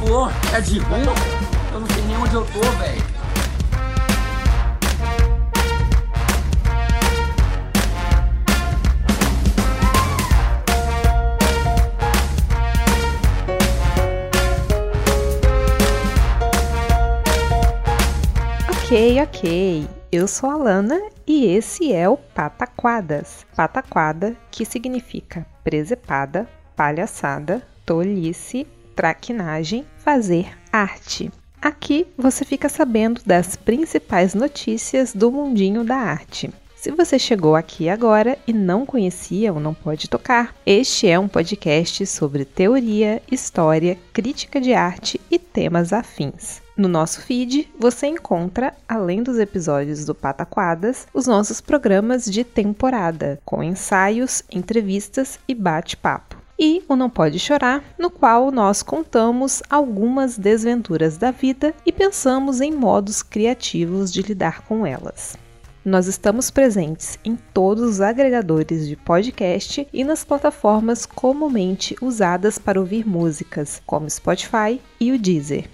Bom. É de rua? Eu não sei nem onde eu tô, velho. Ok, ok. Eu sou a Lana e esse é o Pataquadas. Pataquada, que significa presepada, palhaçada, tolice, traquinagem, fazer arte. Aqui você fica sabendo das principais notícias do mundinho da arte. Se você chegou aqui agora e não conhecia ou não pode tocar, este é um podcast sobre teoria, história, crítica de arte e temas afins. No nosso feed, você encontra, além dos episódios do Pataquadas, os nossos programas de temporada, com ensaios, entrevistas e bate-papo. E o Não Pode Chorar, no qual nós contamos algumas desventuras da vida e pensamos em modos criativos de lidar com elas. Nós estamos presentes em todos os agregadores de podcast e nas plataformas comumente usadas para ouvir músicas, como Spotify e o Deezer.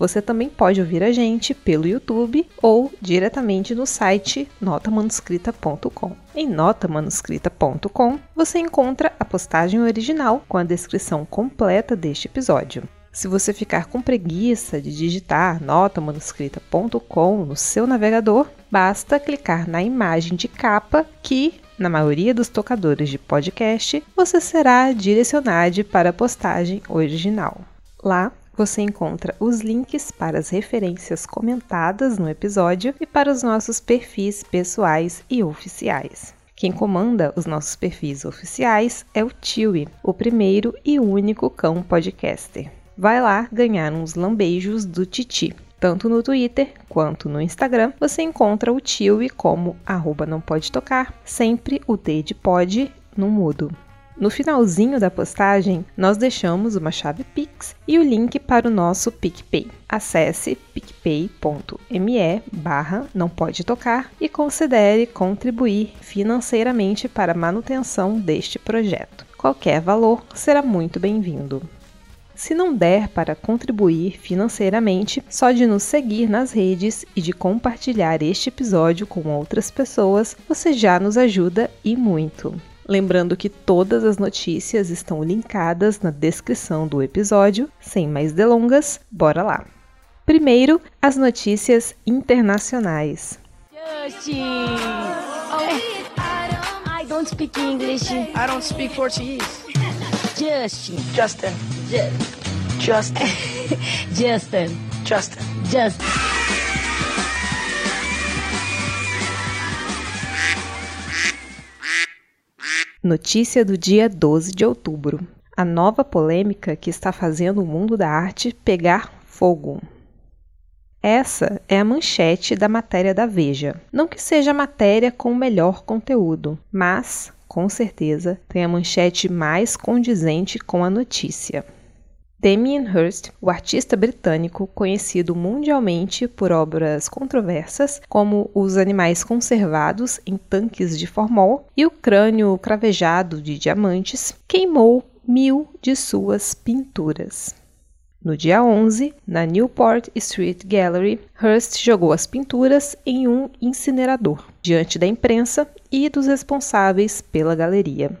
Você também pode ouvir a gente pelo YouTube ou diretamente no site notamanuscrita.com. Em notamanuscrita.com você encontra a postagem original com a descrição completa deste episódio. Se você ficar com preguiça de digitar notamanuscrita.com no seu navegador, basta clicar na imagem de capa que, na maioria dos tocadores de podcast, você será direcionado para a postagem original. Lá você encontra os links para as referências comentadas no episódio e para os nossos perfis pessoais e oficiais. Quem comanda os nossos perfis oficiais é o Tiwi, o primeiro e único cão podcaster. Vai lá ganhar uns lambeijos do Titi. Tanto no Twitter quanto no Instagram, você encontra o Tiwi como arroba não pode tocar, sempre o D de pode no mudo. No finalzinho da postagem, nós deixamos uma chave Pix e o link para o nosso PicPay. Acesse picpay.me barra não pode tocar e considere contribuir financeiramente para a manutenção deste projeto. Qualquer valor será muito bem-vindo. Se não der para contribuir financeiramente, só de nos seguir nas redes e de compartilhar este episódio com outras pessoas, você já nos ajuda e muito. Lembrando que todas as notícias estão linkadas na descrição do episódio. Sem mais delongas, bora lá! Primeiro, as notícias internacionais. Justin! Oh, I don't speak English. I don't speak Portuguese. Justin. Justin. Ju- Justin. Justin. Justin. Justin. Notícia do dia 12 de outubro. A nova polêmica que está fazendo o mundo da arte pegar fogo. Essa é a manchete da matéria da Veja. Não que seja a matéria com o melhor conteúdo, mas, com certeza, tem a manchete mais condizente com a notícia. Damien Hirst, o artista britânico conhecido mundialmente por obras controversas como Os Animais Conservados em Tanques de Formol e O Crânio Cravejado de Diamantes, queimou mil de suas pinturas. No dia 11, na Newport Street Gallery, Hearst jogou as pinturas em um incinerador, diante da imprensa e dos responsáveis pela galeria.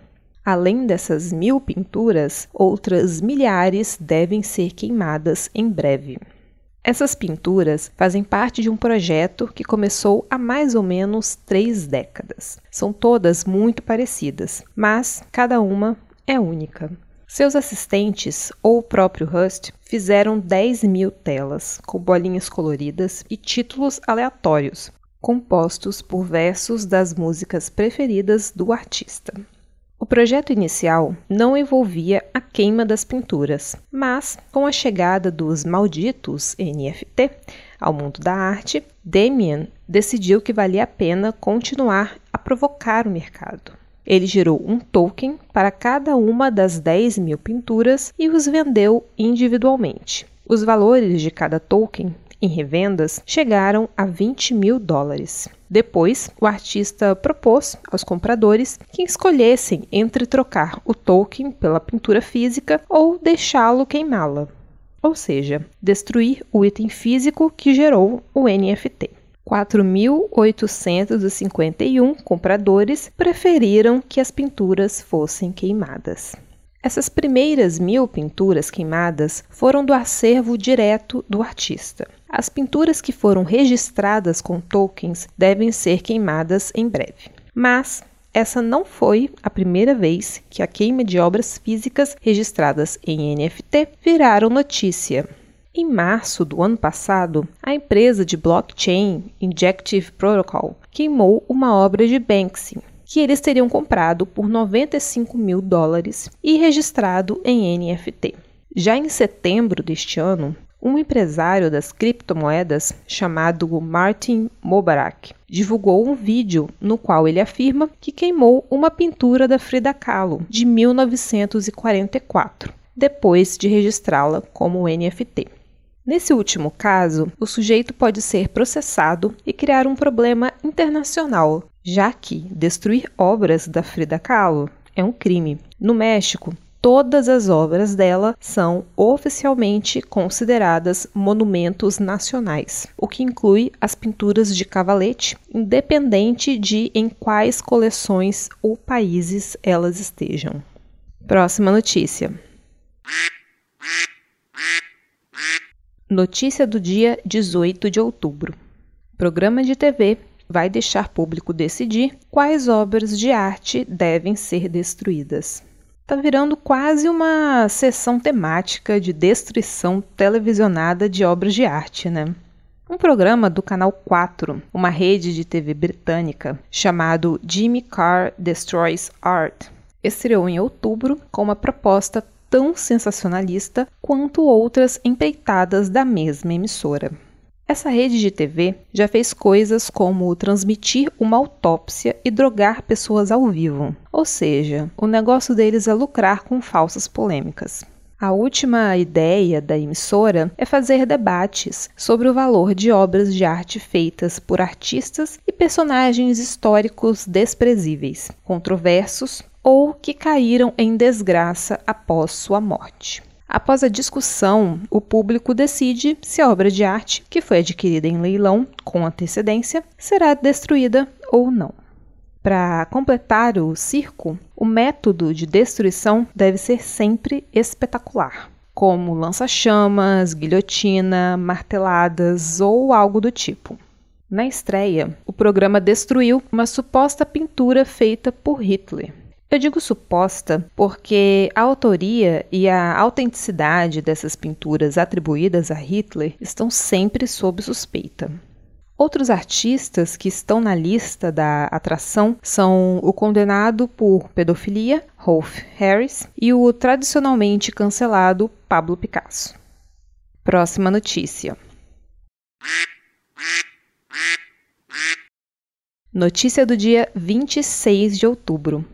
Além dessas mil pinturas, outras milhares devem ser queimadas em breve. Essas pinturas fazem parte de um projeto que começou há mais ou menos três décadas. São todas muito parecidas, mas cada uma é única. Seus assistentes, ou o próprio Rust, fizeram 10 mil telas, com bolinhas coloridas e títulos aleatórios, compostos por versos das músicas preferidas do artista. Projeto inicial não envolvia a queima das pinturas, mas com a chegada dos malditos NFT ao mundo da arte, Damien decidiu que valia a pena continuar a provocar o mercado. Ele gerou um token para cada uma das 10 mil pinturas e os vendeu individualmente. Os valores de cada token em revendas chegaram a 20 mil dólares. Depois, o artista propôs aos compradores que escolhessem entre trocar o token pela pintura física ou deixá-lo queimá-la, ou seja, destruir o item físico que gerou o NFT. 4.851 compradores preferiram que as pinturas fossem queimadas. Essas primeiras mil pinturas queimadas foram do acervo direto do artista. As pinturas que foram registradas com tokens devem ser queimadas em breve. Mas essa não foi a primeira vez que a queima de obras físicas registradas em NFT viraram notícia. Em março do ano passado, a empresa de blockchain Injective Protocol queimou uma obra de Banksy, que eles teriam comprado por 95 mil dólares e registrado em NFT. Já em setembro deste ano, um empresário das criptomoedas chamado Martin Mubarak divulgou um vídeo no qual ele afirma que queimou uma pintura da Frida Kahlo de 1944, depois de registrá-la como NFT. Nesse último caso, o sujeito pode ser processado e criar um problema internacional, já que destruir obras da Frida Kahlo é um crime. No México, todas as obras dela são oficialmente consideradas monumentos nacionais, o que inclui as pinturas de cavalete, independente de em quais coleções ou países elas estejam. Próxima notícia. Notícia do dia 18 de outubro. Programa de TV vai deixar público decidir quais obras de arte devem ser destruídas está virando quase uma sessão temática de destruição televisionada de obras de arte, né? Um programa do Canal 4, uma rede de TV britânica, chamado Jimmy Carr Destroys Art, estreou em outubro com uma proposta tão sensacionalista quanto outras empreitadas da mesma emissora. Essa rede de TV já fez coisas como transmitir uma autópsia e drogar pessoas ao vivo. Ou seja, o negócio deles é lucrar com falsas polêmicas. A última ideia da emissora é fazer debates sobre o valor de obras de arte feitas por artistas e personagens históricos desprezíveis, controversos ou que caíram em desgraça após sua morte. Após a discussão, o público decide se a obra de arte, que foi adquirida em leilão com antecedência, será destruída ou não. Para completar o circo, o método de destruição deve ser sempre espetacular, como lança-chamas, guilhotina, marteladas ou algo do tipo. Na estreia, o programa destruiu uma suposta pintura feita por Hitler, eu digo suposta porque a autoria e a autenticidade dessas pinturas atribuídas a Hitler estão sempre sob suspeita. Outros artistas que estão na lista da atração são o condenado por pedofilia, Rolf Harris, e o tradicionalmente cancelado Pablo Picasso. Próxima notícia. Notícia do dia 26 de outubro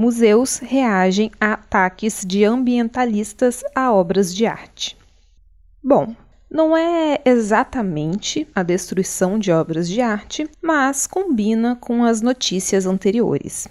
museus reagem a ataques de ambientalistas a obras de arte. Bom, não é exatamente a destruição de obras de arte, mas combina com as notícias anteriores.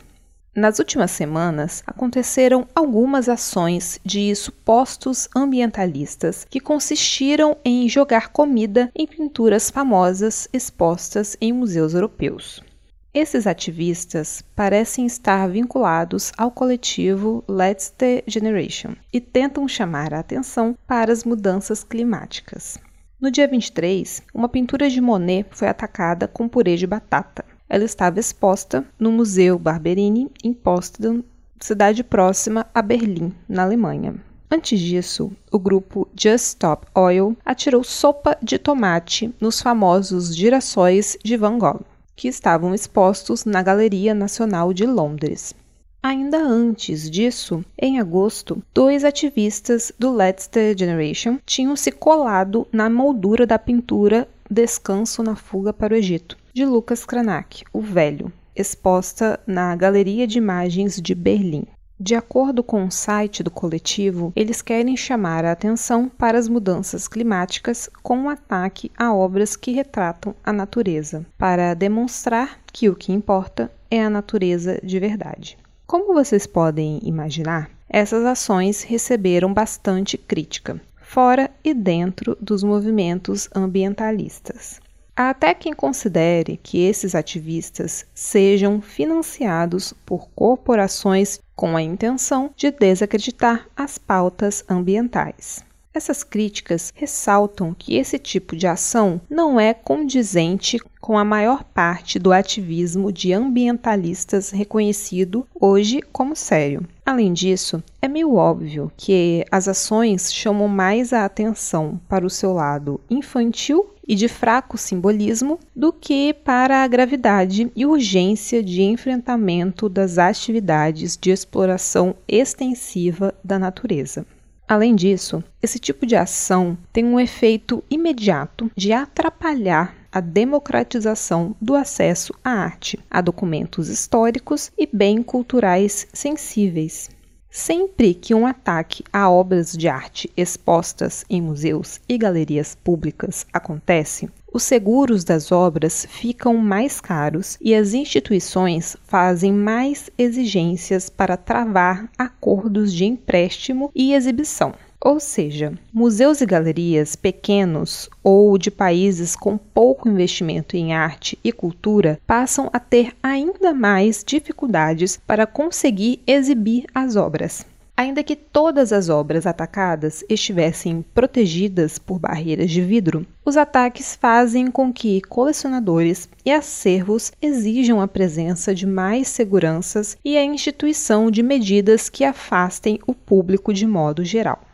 Nas últimas semanas, aconteceram algumas ações de supostos ambientalistas que consistiram em jogar comida em pinturas famosas expostas em museus europeus. Esses ativistas parecem estar vinculados ao coletivo Let's the Generation e tentam chamar a atenção para as mudanças climáticas. No dia 23, uma pintura de Monet foi atacada com purê de batata. Ela estava exposta no Museu Barberini, em Potsdam, cidade próxima a Berlim, na Alemanha. Antes disso, o grupo Just Stop Oil atirou sopa de tomate nos famosos girassóis de Van Gogh que estavam expostos na Galeria Nacional de Londres. Ainda antes disso, em agosto, dois ativistas do Letzter Generation tinham se colado na moldura da pintura Descanso na Fuga para o Egito, de Lucas Cranach, o Velho, exposta na Galeria de Imagens de Berlim. De acordo com o site do coletivo, eles querem chamar a atenção para as mudanças climáticas com um ataque a obras que retratam a natureza, para demonstrar que o que importa é a natureza de verdade. Como vocês podem imaginar, essas ações receberam bastante crítica, fora e dentro dos movimentos ambientalistas. Há até quem considere que esses ativistas sejam financiados por corporações com a intenção de desacreditar as pautas ambientais. Essas críticas ressaltam que esse tipo de ação não é condizente com a maior parte do ativismo de ambientalistas reconhecido hoje como sério. Além disso, é meio óbvio que as ações chamam mais a atenção para o seu lado infantil e de fraco simbolismo do que para a gravidade e urgência de enfrentamento das atividades de exploração extensiva da natureza. Além disso, esse tipo de ação tem um efeito imediato de atrapalhar a democratização do acesso à arte, a documentos históricos e bem culturais sensíveis, Sempre que um ataque a obras de arte expostas em museus e galerias públicas acontece, os seguros das obras ficam mais caros e as instituições fazem mais exigências para travar acordos de empréstimo e exibição. Ou seja, museus e galerias pequenos ou de países com pouco investimento em arte e cultura passam a ter ainda mais dificuldades para conseguir exibir as obras. Ainda que todas as obras atacadas estivessem protegidas por barreiras de vidro, os ataques fazem com que colecionadores e acervos exijam a presença de mais seguranças e a instituição de medidas que afastem o público de modo geral.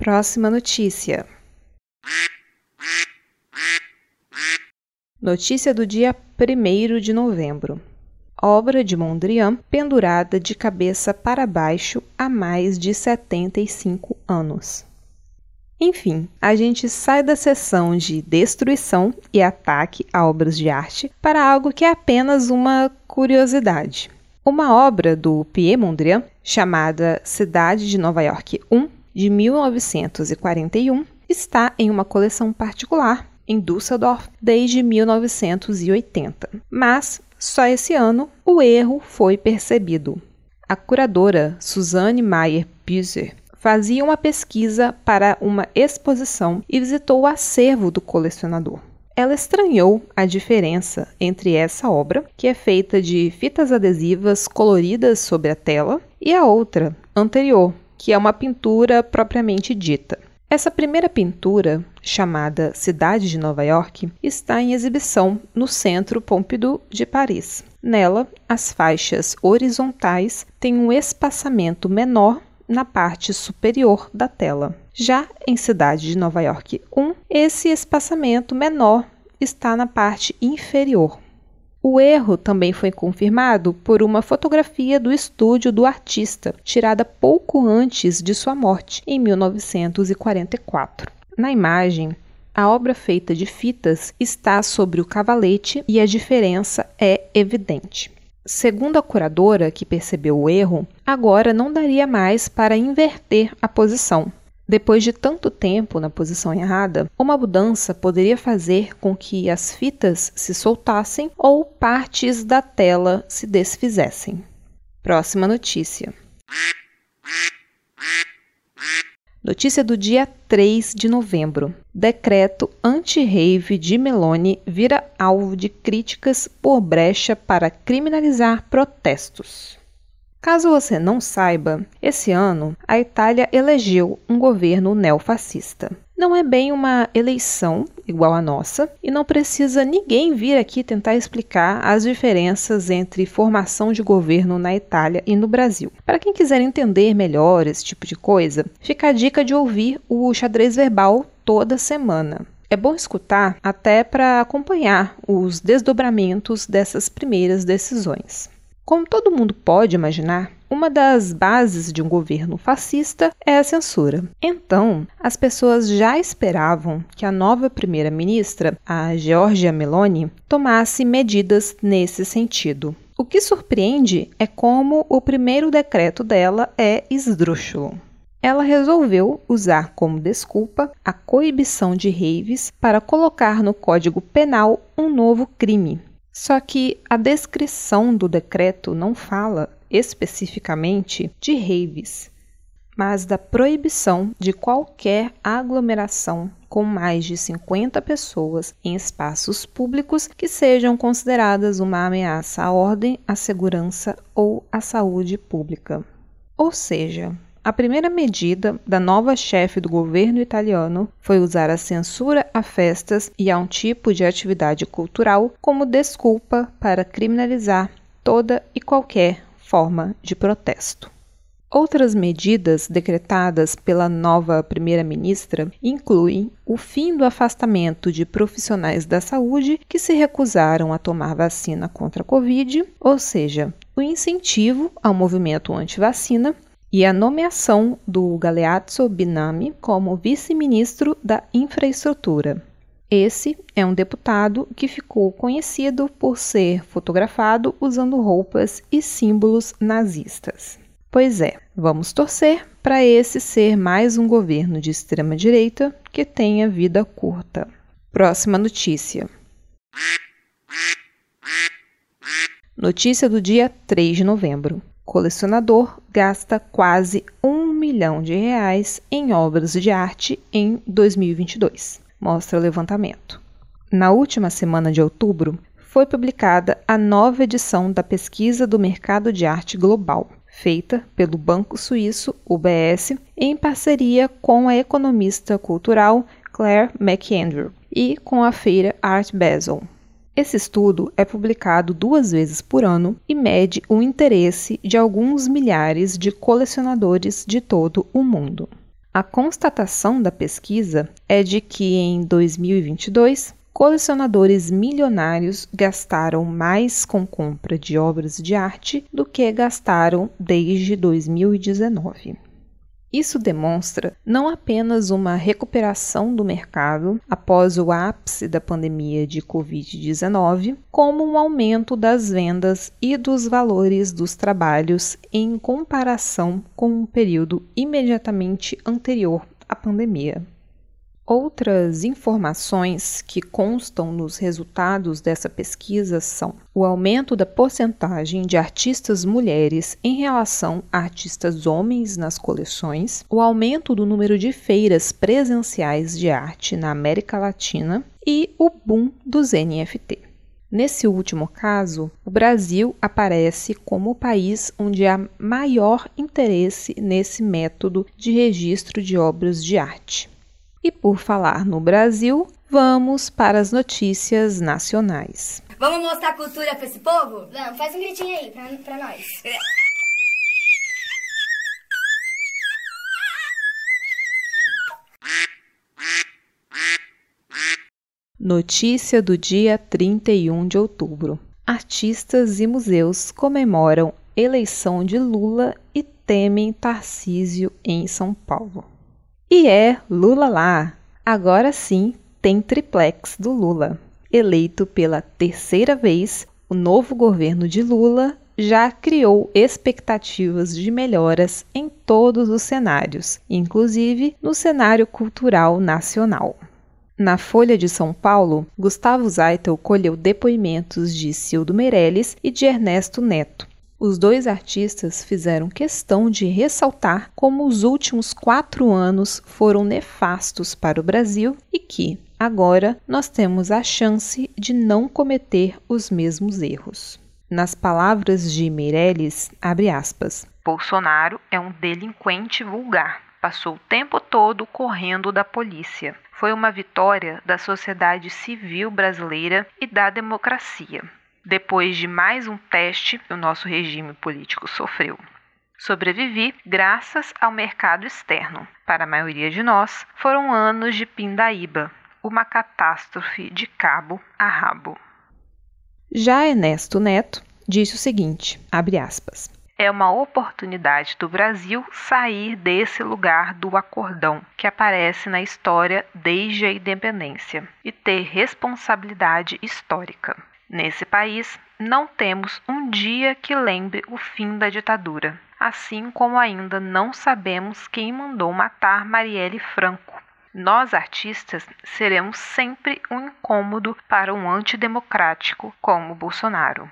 Próxima notícia. Notícia do dia 1 de novembro. Obra de Mondrian pendurada de cabeça para baixo há mais de 75 anos. Enfim, a gente sai da sessão de destruição e ataque a obras de arte para algo que é apenas uma curiosidade. Uma obra do Pierre Mondrian, chamada Cidade de Nova York 1, de 1941, está em uma coleção particular em Düsseldorf desde 1980. Mas só esse ano o erro foi percebido. A curadora Suzanne Meyer Büser fazia uma pesquisa para uma exposição e visitou o acervo do colecionador. Ela estranhou a diferença entre essa obra, que é feita de fitas adesivas coloridas sobre a tela, e a outra, anterior, que é uma pintura propriamente dita. Essa primeira pintura, chamada Cidade de Nova York, está em exibição no Centro Pompidou de Paris. Nela, as faixas horizontais têm um espaçamento menor na parte superior da tela. Já em Cidade de Nova York 1, esse espaçamento menor está na parte inferior. O erro também foi confirmado por uma fotografia do estúdio do artista, tirada pouco antes de sua morte, em 1944. Na imagem, a obra feita de fitas está sobre o cavalete e a diferença é evidente. Segundo a curadora, que percebeu o erro, agora não daria mais para inverter a posição, depois de tanto tempo na posição errada, uma mudança poderia fazer com que as fitas se soltassem ou partes da tela se desfizessem. Próxima notícia. Notícia do dia 3 de novembro. Decreto anti-rave de Meloni vira alvo de críticas por brecha para criminalizar protestos. Caso você não saiba, esse ano a Itália elegeu um governo neofascista. Não é bem uma eleição igual a nossa e não precisa ninguém vir aqui tentar explicar as diferenças entre formação de governo na Itália e no Brasil. Para quem quiser entender melhor esse tipo de coisa, fica a dica de ouvir o xadrez verbal toda semana. É bom escutar até para acompanhar os desdobramentos dessas primeiras decisões. Como todo mundo pode imaginar, uma das bases de um governo fascista é a censura. Então, as pessoas já esperavam que a nova primeira-ministra, a Giorgia Meloni, tomasse medidas nesse sentido. O que surpreende é como o primeiro decreto dela é esdrúxulo. Ela resolveu usar como desculpa a coibição de raves para colocar no Código Penal um novo crime. Só que a descrição do decreto não fala especificamente de raves, mas da proibição de qualquer aglomeração com mais de 50 pessoas em espaços públicos que sejam consideradas uma ameaça à ordem, à segurança ou à saúde pública. Ou seja, a primeira medida da nova chefe do governo italiano foi usar a censura a festas e a um tipo de atividade cultural como desculpa para criminalizar toda e qualquer forma de protesto. Outras medidas decretadas pela nova primeira-ministra incluem o fim do afastamento de profissionais da saúde que se recusaram a tomar vacina contra a Covid, ou seja, o incentivo ao movimento anti-vacina e a nomeação do Galeazzo Binami como vice-ministro da Infraestrutura. Esse é um deputado que ficou conhecido por ser fotografado usando roupas e símbolos nazistas. Pois é, vamos torcer para esse ser mais um governo de extrema-direita que tenha vida curta. Próxima notícia. Notícia do dia 3 de novembro. Colecionador gasta quase um milhão de reais em obras de arte em 2022, mostra o levantamento. Na última semana de outubro, foi publicada a nova edição da Pesquisa do Mercado de Arte Global, feita pelo banco suíço UBS em parceria com a economista cultural Claire McAndrew e com a feira Art Basel. Esse estudo é publicado duas vezes por ano e mede o interesse de alguns milhares de colecionadores de todo o mundo. A constatação da pesquisa é de que em 2022 colecionadores milionários gastaram mais com compra de obras de arte do que gastaram desde 2019. Isso demonstra não apenas uma recuperação do mercado após o ápice da pandemia de Covid-19, como um aumento das vendas e dos valores dos trabalhos em comparação com o um período imediatamente anterior à pandemia. Outras informações que constam nos resultados dessa pesquisa são o aumento da porcentagem de artistas mulheres em relação a artistas homens nas coleções, o aumento do número de feiras presenciais de arte na América Latina e o boom dos NFT. Nesse último caso, o Brasil aparece como o país onde há maior interesse nesse método de registro de obras de arte. E por falar no Brasil, vamos para as notícias nacionais. Vamos mostrar cultura para esse povo? Vamos, faz um gritinho aí pra nós. Notícia do dia 31 de outubro. Artistas e museus comemoram eleição de Lula e temem Tarcísio em São Paulo. E é Lula lá! Agora sim tem triplex do Lula. Eleito pela terceira vez, o novo governo de Lula já criou expectativas de melhoras em todos os cenários, inclusive no cenário cultural nacional. Na Folha de São Paulo, Gustavo Zaitel colheu depoimentos de Cildo Meirelles e de Ernesto Neto, os dois artistas fizeram questão de ressaltar como os últimos quatro anos foram nefastos para o Brasil e que, agora, nós temos a chance de não cometer os mesmos erros. Nas palavras de Meirelles, abre aspas, Bolsonaro é um delinquente vulgar. Passou o tempo todo correndo da polícia. Foi uma vitória da sociedade civil brasileira e da democracia. Depois de mais um teste que o nosso regime político sofreu. Sobrevivi graças ao mercado externo. Para a maioria de nós, foram anos de pindaíba, uma catástrofe de cabo a rabo. Já Ernesto Neto disse o seguinte, abre aspas, é uma oportunidade do Brasil sair desse lugar do acordão que aparece na história desde a independência e ter responsabilidade histórica. Nesse país, não temos um dia que lembre o fim da ditadura, assim como ainda não sabemos quem mandou matar Marielle Franco. Nós, artistas, seremos sempre um incômodo para um antidemocrático como Bolsonaro.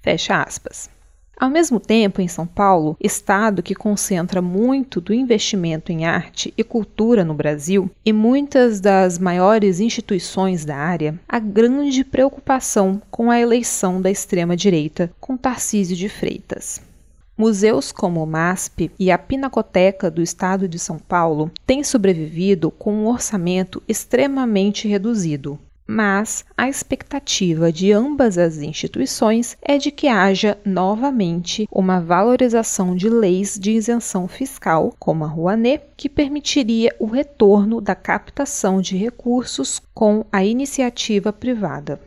Fecha aspas. Ao mesmo tempo, em São Paulo, estado que concentra muito do investimento em arte e cultura no Brasil e muitas das maiores instituições da área, há grande preocupação com a eleição da extrema-direita com Tarcísio de Freitas. Museus como o MASP e a Pinacoteca do Estado de São Paulo têm sobrevivido com um orçamento extremamente reduzido, mas a expectativa de ambas as instituições é de que haja novamente uma valorização de leis de isenção fiscal, como a Rouanet, que permitiria o retorno da captação de recursos com a iniciativa privada.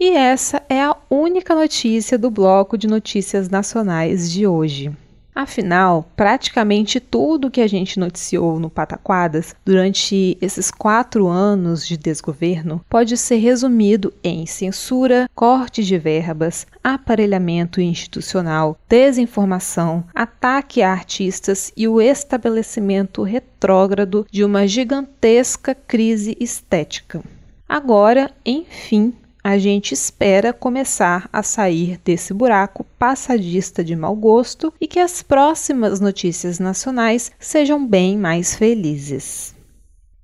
E essa é a única notícia do bloco de notícias nacionais de hoje. Afinal, praticamente tudo que a gente noticiou no Pataquadas durante esses quatro anos de desgoverno pode ser resumido em censura, corte de verbas, aparelhamento institucional, desinformação, ataque a artistas e o estabelecimento retrógrado de uma gigantesca crise estética. Agora, enfim, a gente espera começar a sair desse buraco passadista de mau gosto e que as próximas notícias nacionais sejam bem mais felizes.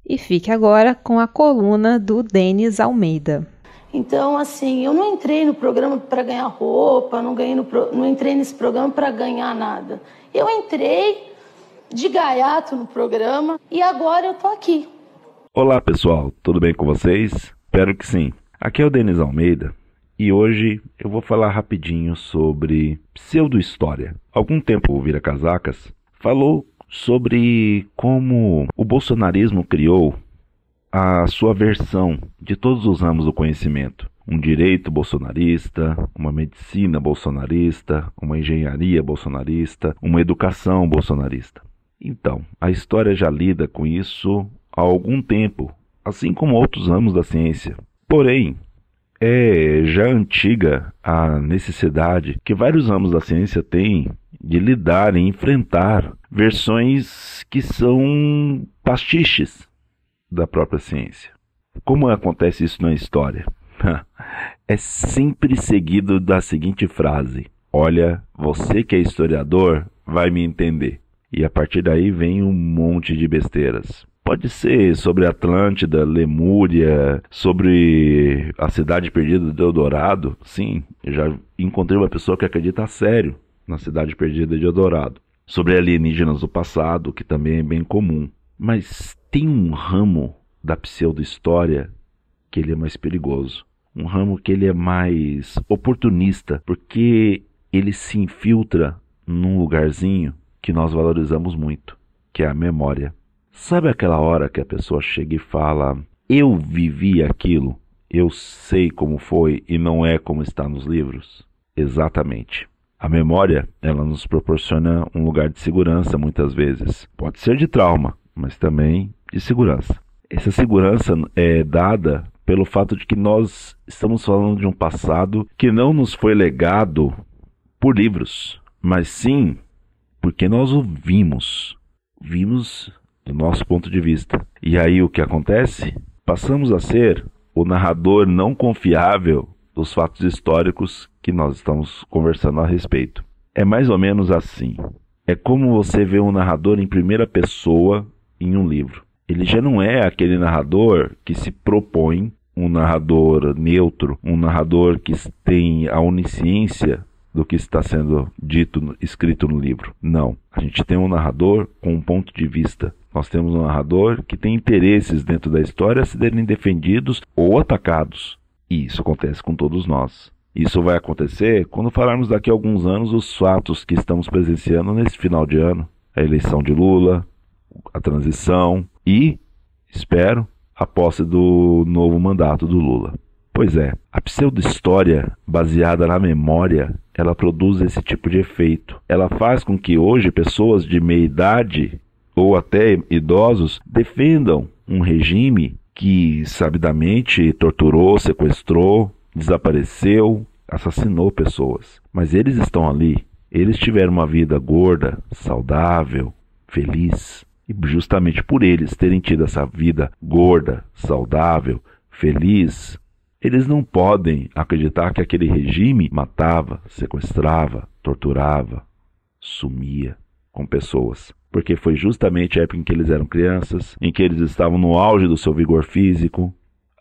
E fique agora com a coluna do Denis Almeida. Então, assim, eu não entrei no programa para ganhar roupa, não, ganhei no pro... não entrei nesse programa para ganhar nada. Eu entrei de gaiato no programa e agora eu tô aqui. Olá, pessoal, tudo bem com vocês? Espero que sim. Aqui é o Denis Almeida e hoje eu vou falar rapidinho sobre pseudo-história. Algum tempo o Vira Casacas falou sobre como o bolsonarismo criou a sua versão de todos os ramos do conhecimento. Um direito bolsonarista, uma medicina bolsonarista, uma engenharia bolsonarista, uma educação bolsonarista. Então, a história já lida com isso há algum tempo, assim como outros ramos da ciência. Porém, é já antiga a necessidade que vários ramos da ciência têm de lidar e enfrentar versões que são pastiches da própria ciência. Como acontece isso na história? É sempre seguido da seguinte frase: Olha, você que é historiador vai me entender. E a partir daí vem um monte de besteiras. Pode ser sobre Atlântida, Lemúria, sobre a cidade perdida de Eldorado. Sim, eu já encontrei uma pessoa que acredita a sério na cidade perdida de Eldorado. Sobre alienígenas do passado, que também é bem comum. Mas tem um ramo da pseudo-história que ele é mais perigoso. Um ramo que ele é mais oportunista, porque ele se infiltra num lugarzinho que nós valorizamos muito, que é a memória. Sabe aquela hora que a pessoa chega e fala: Eu vivi aquilo, eu sei como foi e não é como está nos livros? Exatamente. A memória, ela nos proporciona um lugar de segurança muitas vezes. Pode ser de trauma, mas também de segurança. Essa segurança é dada pelo fato de que nós estamos falando de um passado que não nos foi legado por livros, mas sim porque nós o vimos. Vimos do nosso ponto de vista. E aí o que acontece? Passamos a ser o narrador não confiável dos fatos históricos que nós estamos conversando a respeito. É mais ou menos assim. É como você vê um narrador em primeira pessoa em um livro. Ele já não é aquele narrador que se propõe um narrador neutro, um narrador que tem a onisciência do que está sendo dito, escrito no livro. Não. A gente tem um narrador com um ponto de vista. Nós temos um narrador que tem interesses dentro da história a serem defendidos ou atacados. E isso acontece com todos nós. Isso vai acontecer quando falarmos daqui a alguns anos os fatos que estamos presenciando nesse final de ano. A eleição de Lula, a transição e, espero, a posse do novo mandato do Lula. Pois é, a pseudo-história baseada na memória, ela produz esse tipo de efeito. Ela faz com que hoje pessoas de meia idade ou até idosos defendam um regime que sabidamente torturou, sequestrou, desapareceu, assassinou pessoas. Mas eles estão ali. Eles tiveram uma vida gorda, saudável, feliz. E justamente por eles terem tido essa vida gorda, saudável, feliz, eles não podem acreditar que aquele regime matava, sequestrava, torturava, sumia com pessoas porque foi justamente a época em que eles eram crianças, em que eles estavam no auge do seu vigor físico.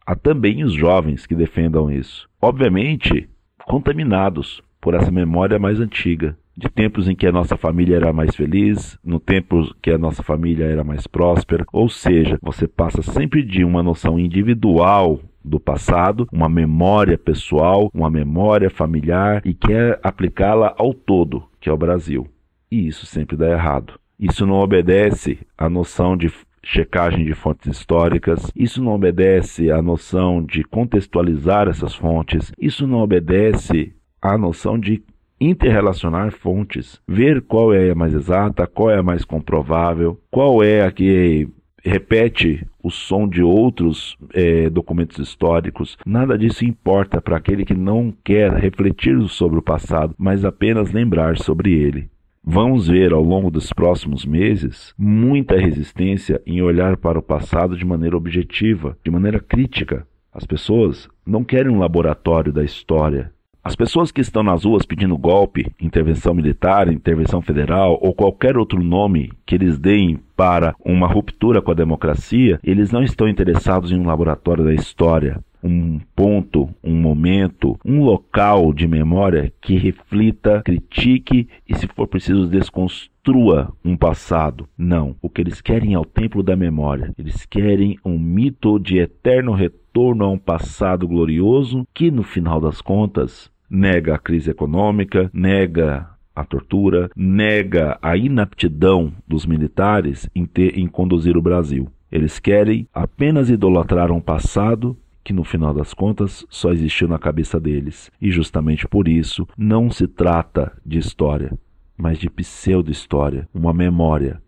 Há também os jovens que defendam isso. Obviamente, contaminados por essa memória mais antiga, de tempos em que a nossa família era mais feliz, no tempo que a nossa família era mais próspera, ou seja, você passa sempre de uma noção individual do passado, uma memória pessoal, uma memória familiar e quer aplicá-la ao todo, que é o Brasil. E isso sempre dá errado. Isso não obedece à noção de checagem de fontes históricas, isso não obedece à noção de contextualizar essas fontes, isso não obedece à noção de interrelacionar fontes, ver qual é a mais exata, qual é a mais comprovável, qual é a que repete o som de outros é, documentos históricos. Nada disso importa para aquele que não quer refletir sobre o passado, mas apenas lembrar sobre ele. Vamos ver ao longo dos próximos meses muita resistência em olhar para o passado de maneira objetiva, de maneira crítica. As pessoas não querem um laboratório da história. As pessoas que estão nas ruas pedindo golpe, intervenção militar, intervenção federal ou qualquer outro nome que eles deem para uma ruptura com a democracia, eles não estão interessados em um laboratório da história um ponto, um momento, um local de memória que reflita, critique e, se for preciso, desconstrua um passado. Não. O que eles querem é o templo da memória. Eles querem um mito de eterno retorno a um passado glorioso que, no final das contas, nega a crise econômica, nega a tortura, nega a inaptidão dos militares em, ter, em conduzir o Brasil. Eles querem apenas idolatrar um passado que no final das contas só existiu na cabeça deles. E justamente por isso não se trata de história, mas de pseudo-história, uma memória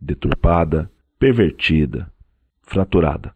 deturpada, pervertida, fraturada,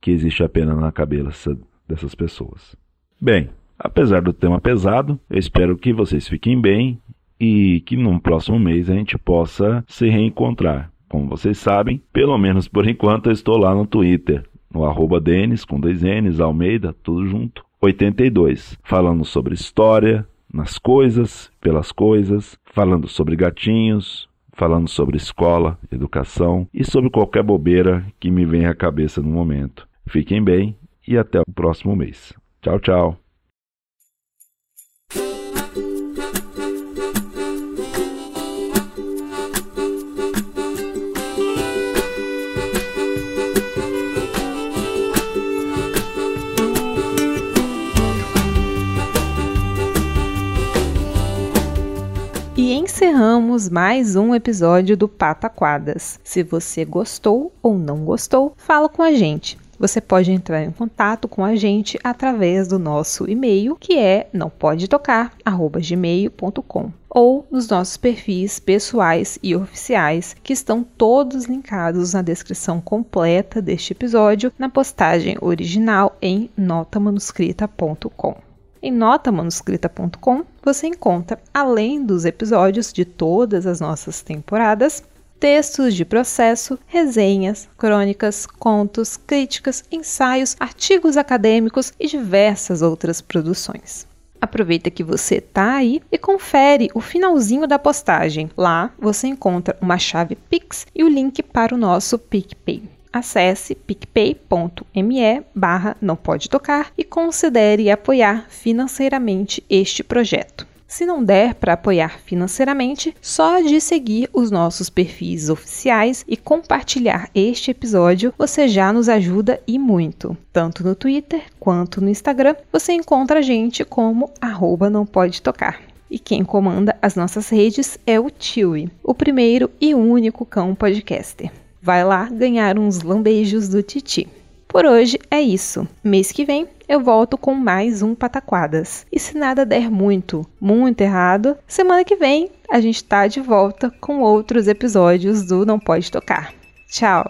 que existe apenas na cabeça dessas pessoas. Bem, apesar do tema pesado, eu espero que vocês fiquem bem e que no próximo mês a gente possa se reencontrar. Como vocês sabem, pelo menos por enquanto eu estou lá no Twitter, no arroba Denis, com dois N's, Almeida, tudo junto, 82, falando sobre história, nas coisas, pelas coisas, falando sobre gatinhos, falando sobre escola, educação e sobre qualquer bobeira que me venha à cabeça no momento. Fiquem bem e até o próximo mês. Tchau, tchau. Encerramos mais um episódio do Pataquadas. Se você gostou ou não gostou, fala com a gente. Você pode entrar em contato com a gente através do nosso e-mail, que é nãopodetocar@gmail.com, ou nos nossos perfis pessoais e oficiais, que estão todos linkados na descrição completa deste episódio, na postagem original em notamanuscrita.com. Em notamanuscrita.com você encontra, além dos episódios de todas as nossas temporadas, textos de processo, resenhas, crônicas, contos, críticas, ensaios, artigos acadêmicos e diversas outras produções. Aproveita que você está aí e confere o finalzinho da postagem. Lá você encontra uma chave Pix e o link para o nosso PicPay acesse picpay.me barra não pode tocar e considere apoiar financeiramente este projeto. Se não der para apoiar financeiramente, só de seguir os nossos perfis oficiais e compartilhar este episódio, você já nos ajuda e muito. Tanto no Twitter quanto no Instagram, você encontra a gente como arroba não pode tocar. E quem comanda as nossas redes é o Tiwi, o primeiro e único cão podcaster vai lá ganhar uns lambejos do Titi. Por hoje é isso. Mês que vem eu volto com mais um Pataquadas. E se nada der muito, muito errado, semana que vem a gente tá de volta com outros episódios do Não Pode Tocar. Tchau!